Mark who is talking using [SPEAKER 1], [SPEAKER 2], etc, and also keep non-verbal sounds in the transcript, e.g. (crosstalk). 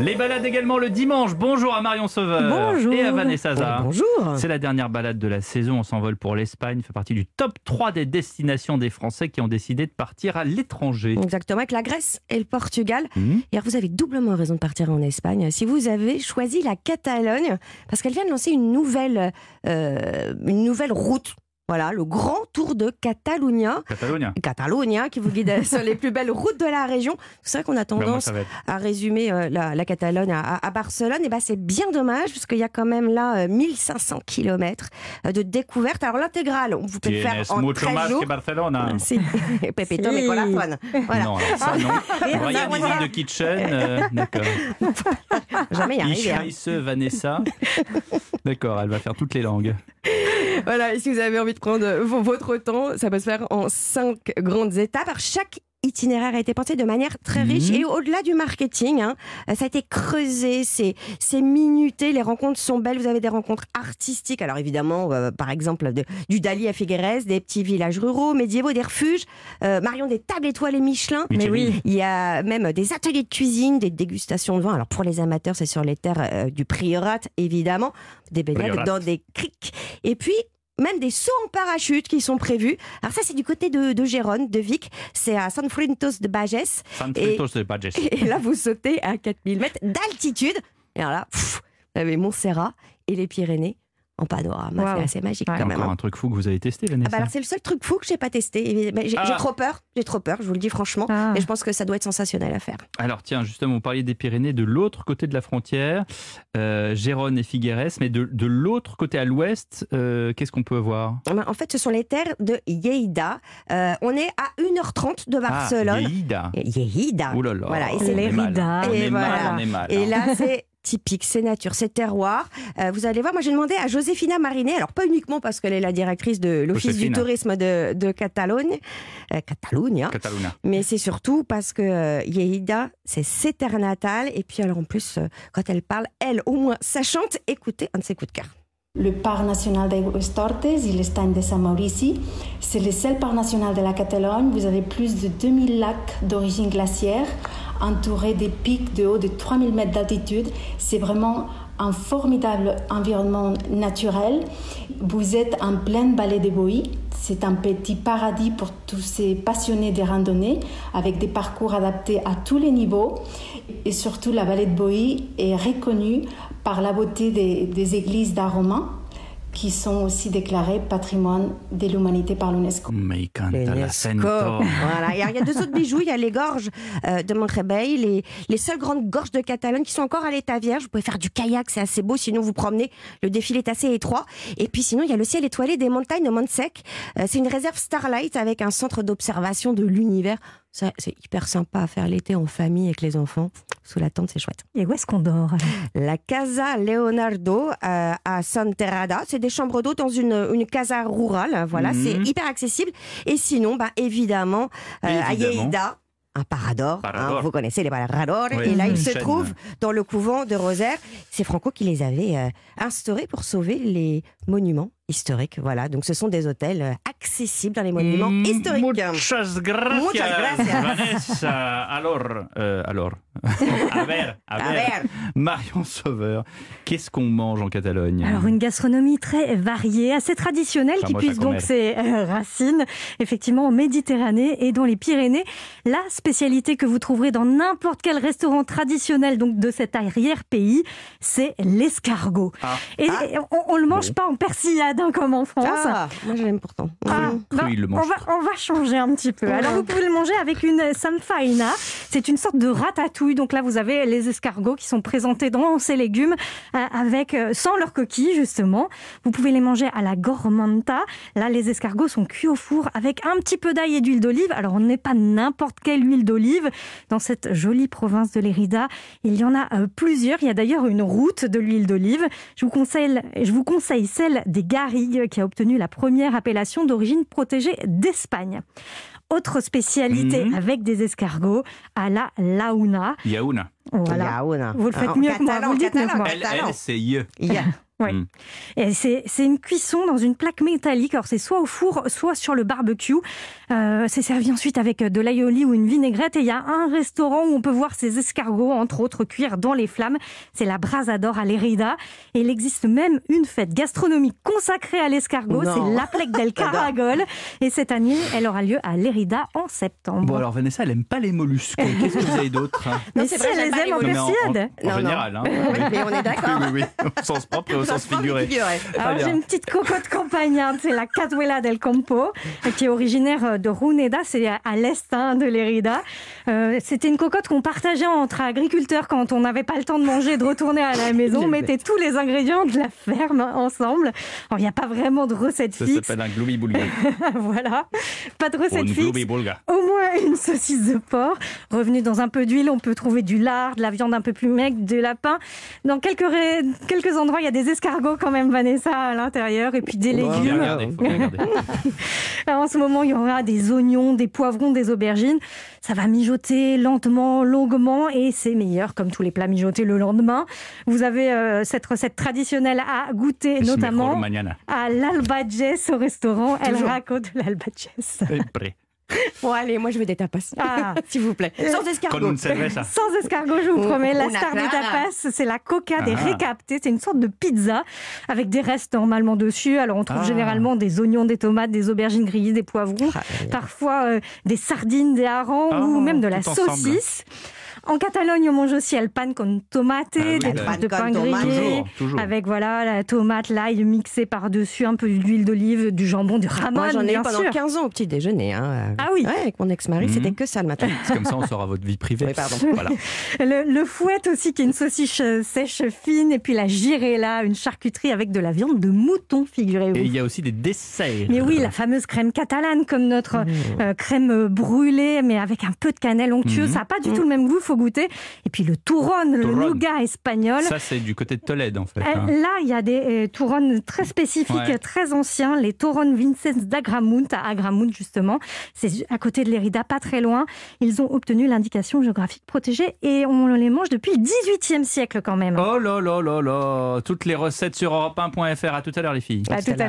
[SPEAKER 1] Les balades également le dimanche. Bonjour à Marion Sauveur
[SPEAKER 2] Bonjour.
[SPEAKER 1] et à Vanessa Zah.
[SPEAKER 2] Bonjour.
[SPEAKER 1] C'est la dernière balade de la saison. On s'envole pour l'Espagne. fait partie du top 3 des destinations des Français qui ont décidé de partir à l'étranger.
[SPEAKER 2] Exactement, avec la Grèce et le Portugal.
[SPEAKER 1] Mhm.
[SPEAKER 2] Et alors, vous avez doublement raison de partir en Espagne si vous avez choisi la Catalogne, parce qu'elle vient de lancer une nouvelle, euh, une nouvelle route. Voilà, le grand tour de Catalunya.
[SPEAKER 1] Catalogne.
[SPEAKER 2] Catalunya, qui vous guide sur les plus belles routes de la région. C'est vrai qu'on a
[SPEAKER 1] Ben, moi,
[SPEAKER 2] tendance
[SPEAKER 1] être-
[SPEAKER 2] à résumer euh, la, la Catalogne à, à Barcelone, et ben c'est bien dommage parce qu'il y a quand même là euh, 1500 km de découverte. Alors l'intégrale, on vous peut le faire en
[SPEAKER 1] mucho
[SPEAKER 2] 13
[SPEAKER 1] más
[SPEAKER 2] jours.
[SPEAKER 1] que Barcelona.
[SPEAKER 2] Si. Pepito
[SPEAKER 3] Si.
[SPEAKER 2] me corazón. Voilà.
[SPEAKER 1] Non, alors ça non. (laughs) Brian the kitchen. euh, D'accord.
[SPEAKER 2] Jamais y arriver. hein.
[SPEAKER 1] Vanessa. D'accord, elle va faire toutes les langues.
[SPEAKER 2] Voilà, et si vous avez envie de prendre votre temps, ça peut se faire en cinq grandes étapes. Chaque itinéraire a été pensé de manière très riche
[SPEAKER 1] Mhm.
[SPEAKER 2] et au-delà du marketing, hein, euh, ça a été creusé, c'est c'est minuté, les rencontres sont belles, vous avez des rencontres artistiques, alors évidemment, euh, par exemple, de- du Dali à Figueres, des petits villages ruraux, médiévaux, des refuges, euh, Marion, des tables étoilées Michelin,
[SPEAKER 1] Michelin. oui.
[SPEAKER 2] il y a même des ateliers de cuisine, des dégustations de vin. Alors pour les amateurs, c'est sur les terres euh, du Priorat, évidemment, des baignades
[SPEAKER 1] Priorat.
[SPEAKER 2] dans des criques. Et puis même des sauts en parachute qui sont prévus. Alors ça, c'est du côté de, de Gérone, de Vic. C'est à San Fuentos de Bages.
[SPEAKER 1] San de Bages. (laughs)
[SPEAKER 2] Et là, vous sautez à 4000 mètres d'altitude. Et alors là, pff, vous avez Montserrat et les Pyrénées en panorama.
[SPEAKER 3] Waouh.
[SPEAKER 2] C'est assez magique
[SPEAKER 3] Ouais.
[SPEAKER 2] quand même.
[SPEAKER 1] Encore
[SPEAKER 2] hein.
[SPEAKER 1] un truc fou que vous avez testé,
[SPEAKER 2] Ah
[SPEAKER 1] Vanessa.
[SPEAKER 2] bah alors c'est le seul truc fou que j'ai pas testé. Et- mais J'ai
[SPEAKER 1] Ah.
[SPEAKER 2] trop peur, j'ai trop peur, je vous le dis franchement.
[SPEAKER 3] Ah.
[SPEAKER 2] Mais je pense que ça doit être sensationnel à faire.
[SPEAKER 1] Alors tiens, justement, vous parliez des Pyrénées de l'autre côté de la frontière, euh, Gérone et Figueres, mais de, de l'autre côté à l'ouest, euh, qu'est-ce qu'on peut voir?
[SPEAKER 2] Ben, En fait, ce sont les terres de Lleida. Euh, on est à 1h30 de Barcelone.
[SPEAKER 1] Ah, Lleida.
[SPEAKER 2] Lleida.
[SPEAKER 1] Ouh là là.
[SPEAKER 2] Voilà, et
[SPEAKER 1] on
[SPEAKER 2] c'est.
[SPEAKER 3] Lérida.
[SPEAKER 1] On
[SPEAKER 2] Et
[SPEAKER 1] est mal,
[SPEAKER 2] voilà.
[SPEAKER 1] on est mal.
[SPEAKER 2] Et
[SPEAKER 1] hein.
[SPEAKER 2] là, c'est typique, c'est nature, c'est terroir. Euh, vous allez voir, moi j'ai demandé à Josefina Marinet, alors pas uniquement parce qu'elle est la directrice de l'Office du tourisme de, de Catalogne, euh, Catalogne, hein. Mais c'est surtout parce que euh, c'est ses terres natales. Et puis alors en plus, euh, quand elle parle, elle au moins, ça chante. Écoutez un de ses coups de cœur.
[SPEAKER 4] Le parc national d'Aigües-Tortes et l'Estany de San Maurici, c'est le seul parc national de la Catalogne. Vous avez plus de 2000 lacs d'origine glaciaire, entourés des pics de haut de 3000 mètres d'altitude. C'est vraiment un formidable environnement naturel. Vous êtes en pleine vallée de Boï. C'est un petit paradis pour tous ces passionnés des randonnées, avec des parcours adaptés à tous les niveaux. Et surtout, la vallée de Boï est reconnue par la beauté des, des églises d'art romain, qui sont aussi déclarées patrimoine de l'humanité par l'UNESCO.
[SPEAKER 1] L'acento.
[SPEAKER 2] Voilà. Il y a deux autres bijoux. Il y a les gorges euh, de Montrebey, les, les seules grandes gorges de Catalogne qui sont encore à l'état vierge. Vous pouvez faire du kayak, c'est assez beau. Sinon, vous promenez. Le défilé est assez étroit. Et puis, sinon, il y a le ciel étoilé des montagnes de Montsec. Euh, c'est une réserve Starlight avec un centre d'observation de l'univers. Ça, C'est hyper sympa à faire l'été en famille avec les enfants. Sous la tente, c'est chouette.
[SPEAKER 3] Et où est-ce qu'on dort
[SPEAKER 2] La Casa Leonardo euh, à Santerrada, c'est des chambres d'eau dans une, une casa rurale. Voilà,
[SPEAKER 1] Mhm.
[SPEAKER 2] c'est hyper accessible. Et sinon, bah, évidemment, euh, à. Lleida, un parador.
[SPEAKER 1] Parador.
[SPEAKER 2] hein, vous connaissez les paradors.
[SPEAKER 1] Oui,
[SPEAKER 2] et là,
[SPEAKER 1] une
[SPEAKER 2] il se
[SPEAKER 1] chaîne.
[SPEAKER 2] trouve dans le couvent de Rosaire. C'est Franco qui les avait euh, instaurés pour sauver les monuments historiques. Voilà, donc ce sont des hôtels accessibles dans les monuments
[SPEAKER 1] Mm,
[SPEAKER 2] historiques.
[SPEAKER 1] Muchas gracias,
[SPEAKER 2] Muchas gracias.
[SPEAKER 1] Vanessa. Alors, euh, alors, (laughs) a ver, a
[SPEAKER 2] A
[SPEAKER 1] ver. Marion Sauveur, qu'est-ce qu'on mange en Catalogne
[SPEAKER 3] Alors une gastronomie très variée, assez traditionnelle, qui puise donc ses euh, racines effectivement en Méditerranée et dans les Pyrénées. La spécialité que vous trouverez dans n'importe quel restaurant traditionnel donc de cet arrière-pays, c'est l'escargot.
[SPEAKER 1] Ah.
[SPEAKER 3] Et, et on, on le mange pas en persillade hein, comme en France.
[SPEAKER 2] Ah, moi, je l'aime pourtant.
[SPEAKER 3] Ah, bah,
[SPEAKER 1] il le
[SPEAKER 3] on, va, on va changer un petit peu. Alors, vous pouvez le manger avec une samfaina. C'est une sorte de ratatouille. Donc là, vous avez les escargots qui sont présentés dans ces légumes euh, avec euh, sans leurs coquilles, justement. Vous pouvez les manger à la gormanta. Là, les escargots sont cuits au four avec un petit peu d'ail et d'huile d'olive. Alors, on n'est pas n'importe quelle huile d'olive. Dans cette jolie province de l'Érida, il y en a euh, plusieurs. Il y a d'ailleurs une route de l'huile d'olive. Je vous conseille, je vous conseille celle des Garrigues qui a obtenu la première appellation d'origine protégée d'Espagne. Autre spécialité
[SPEAKER 1] Mhm.
[SPEAKER 3] avec des escargots à la launa.
[SPEAKER 1] Yaouna.
[SPEAKER 3] Voilà. Vous le faites
[SPEAKER 2] En
[SPEAKER 3] mieux que moi, vous le dites mieux que moi. Oui.
[SPEAKER 1] Mm.
[SPEAKER 3] Et c'est c'est une cuisson dans une plaque métallique. Alors c'est soit au four, soit sur le barbecue. Euh, c'est servi ensuite avec de l'aioli ou une vinaigrette. Et il y a un restaurant où on peut voir ces escargots, entre autres, cuire dans les flammes. C'est la Brasador à Lérida. Et il existe même une fête gastronomique consacrée à l'escargot.
[SPEAKER 2] Non.
[SPEAKER 3] C'est l'Aplec del (laughs) Caragol. Et cette année, elle aura lieu à Lérida en septembre.
[SPEAKER 1] Bon, alors Vanessa, elle aime pas les mollusques. Qu'est-ce que vous avez d'autre hein? (laughs)
[SPEAKER 3] Mais
[SPEAKER 2] Non, c'est
[SPEAKER 3] si
[SPEAKER 2] vrai,
[SPEAKER 3] elle les aime en
[SPEAKER 1] Non, mais en-
[SPEAKER 3] persillade.
[SPEAKER 1] En,
[SPEAKER 2] Non, non.
[SPEAKER 1] général. Hein. (laughs)
[SPEAKER 2] Oui, mais on est d'accord.
[SPEAKER 1] Oui, oui, oui. Au sens propre et au sens figuré.
[SPEAKER 2] Figuré.
[SPEAKER 3] Alors j'ai une petite cocotte campagnarde, c'est la Catuela del Campo, euh, qui est originaire de Runeda, c'est à l'est hein, de l'Érida. Euh, C'était une cocotte qu'on partageait entre agriculteurs quand on n'avait pas le temps de manger et de retourner à la maison. (laughs) On mettait tous les ingrédients de la ferme ensemble. Alors, Il n'y a pas vraiment de recette
[SPEAKER 1] Ça
[SPEAKER 3] fixe.
[SPEAKER 1] s'appelle un glooby boulga. (laughs)
[SPEAKER 3] voilà, pas de recette fixe. Au moins une saucisse de porc. Revenue dans un peu d'huile, on peut trouver du lard, de la viande un peu plus maigre, de lapin. Dans quelques, ré- quelques endroits, il y a des escargots quand même, Vanessa, à l'intérieur, et puis des légumes. (laughs)
[SPEAKER 1] regarder.
[SPEAKER 3] Alors, en ce moment, il y aura des oignons, des poivrons, des aubergines. Ça va mijoter lentement, longuement, et c'est meilleur, comme tous les plats mijotés le lendemain. Vous avez euh, cette recette traditionnelle à goûter, notamment à l'Albages au restaurant El. Raco de l'Albages. (laughs)
[SPEAKER 2] Bon, allez, moi je veux des tapas.
[SPEAKER 3] Ah. (laughs)
[SPEAKER 2] S'il vous plaît. Sans
[SPEAKER 1] Con
[SPEAKER 2] escargot.
[SPEAKER 3] Sans escargot, je vous promets. La
[SPEAKER 2] Una
[SPEAKER 3] star des tapas, c'est la coca des
[SPEAKER 1] Ah.
[SPEAKER 3] récaptés. C'est une sorte de pizza avec des restes normalement dessus. Alors, on trouve
[SPEAKER 1] Ah.
[SPEAKER 3] généralement des oignons, des tomates, des aubergines grillées, des poivrons, parfois euh, des sardines, des harengs
[SPEAKER 1] Ah,
[SPEAKER 3] ou même de la
[SPEAKER 1] ensemble.
[SPEAKER 3] En Catalogne, on mange aussi el pan con tomate,
[SPEAKER 1] Ah oui,
[SPEAKER 3] des
[SPEAKER 1] bah,
[SPEAKER 3] tranches de pain grillé, avec voilà la tomate, l'ail mixé par-dessus, un peu d'huile d'olive, du jambon, du ramon,
[SPEAKER 2] Moi j'en ai eu pendant
[SPEAKER 3] sûr.
[SPEAKER 2] 15 ans au petit déjeuner. hein.
[SPEAKER 3] Ah oui.
[SPEAKER 2] Ouais, avec mon ex-mari,
[SPEAKER 1] Mhm.
[SPEAKER 2] c'était que ça le matin.
[SPEAKER 1] C'est comme ça, on saura votre vie privée.
[SPEAKER 2] Oui, pardon. (laughs)
[SPEAKER 1] Voilà.
[SPEAKER 3] Le, le fouet aussi, qui est une saucisse euh, sèche fine, et puis la girella, une charcuterie avec de la viande de mouton, figurez-vous.
[SPEAKER 1] Et il y a aussi des desserts.
[SPEAKER 3] Mais oui, la fameuse crème catalane, comme notre
[SPEAKER 1] Mmh.
[SPEAKER 3] euh, crème brûlée, mais avec un peu de cannelle onctueuse.
[SPEAKER 1] Mhm.
[SPEAKER 3] Ça n'a pas du tout le même goût, faut goûter. Et puis le touron, le nougat espagnol.
[SPEAKER 1] Ça, c'est du côté de Tolède, en fait.
[SPEAKER 3] Euh,
[SPEAKER 1] hein.
[SPEAKER 3] Là, il y a des euh, touronnes très spécifiques,
[SPEAKER 1] Ouais.
[SPEAKER 3] très anciens, les touronnes Vincennes d'Agramunt, à Agramunt justement. C'est à côté de l'Érida, pas très loin. Ils ont obtenu l'indication géographique protégée et on les mange depuis le 18e siècle quand même.
[SPEAKER 1] Oh là là là là Toutes les recettes sur europe1.fr. À tout à l'heure, les filles.
[SPEAKER 3] à tout à l'heure.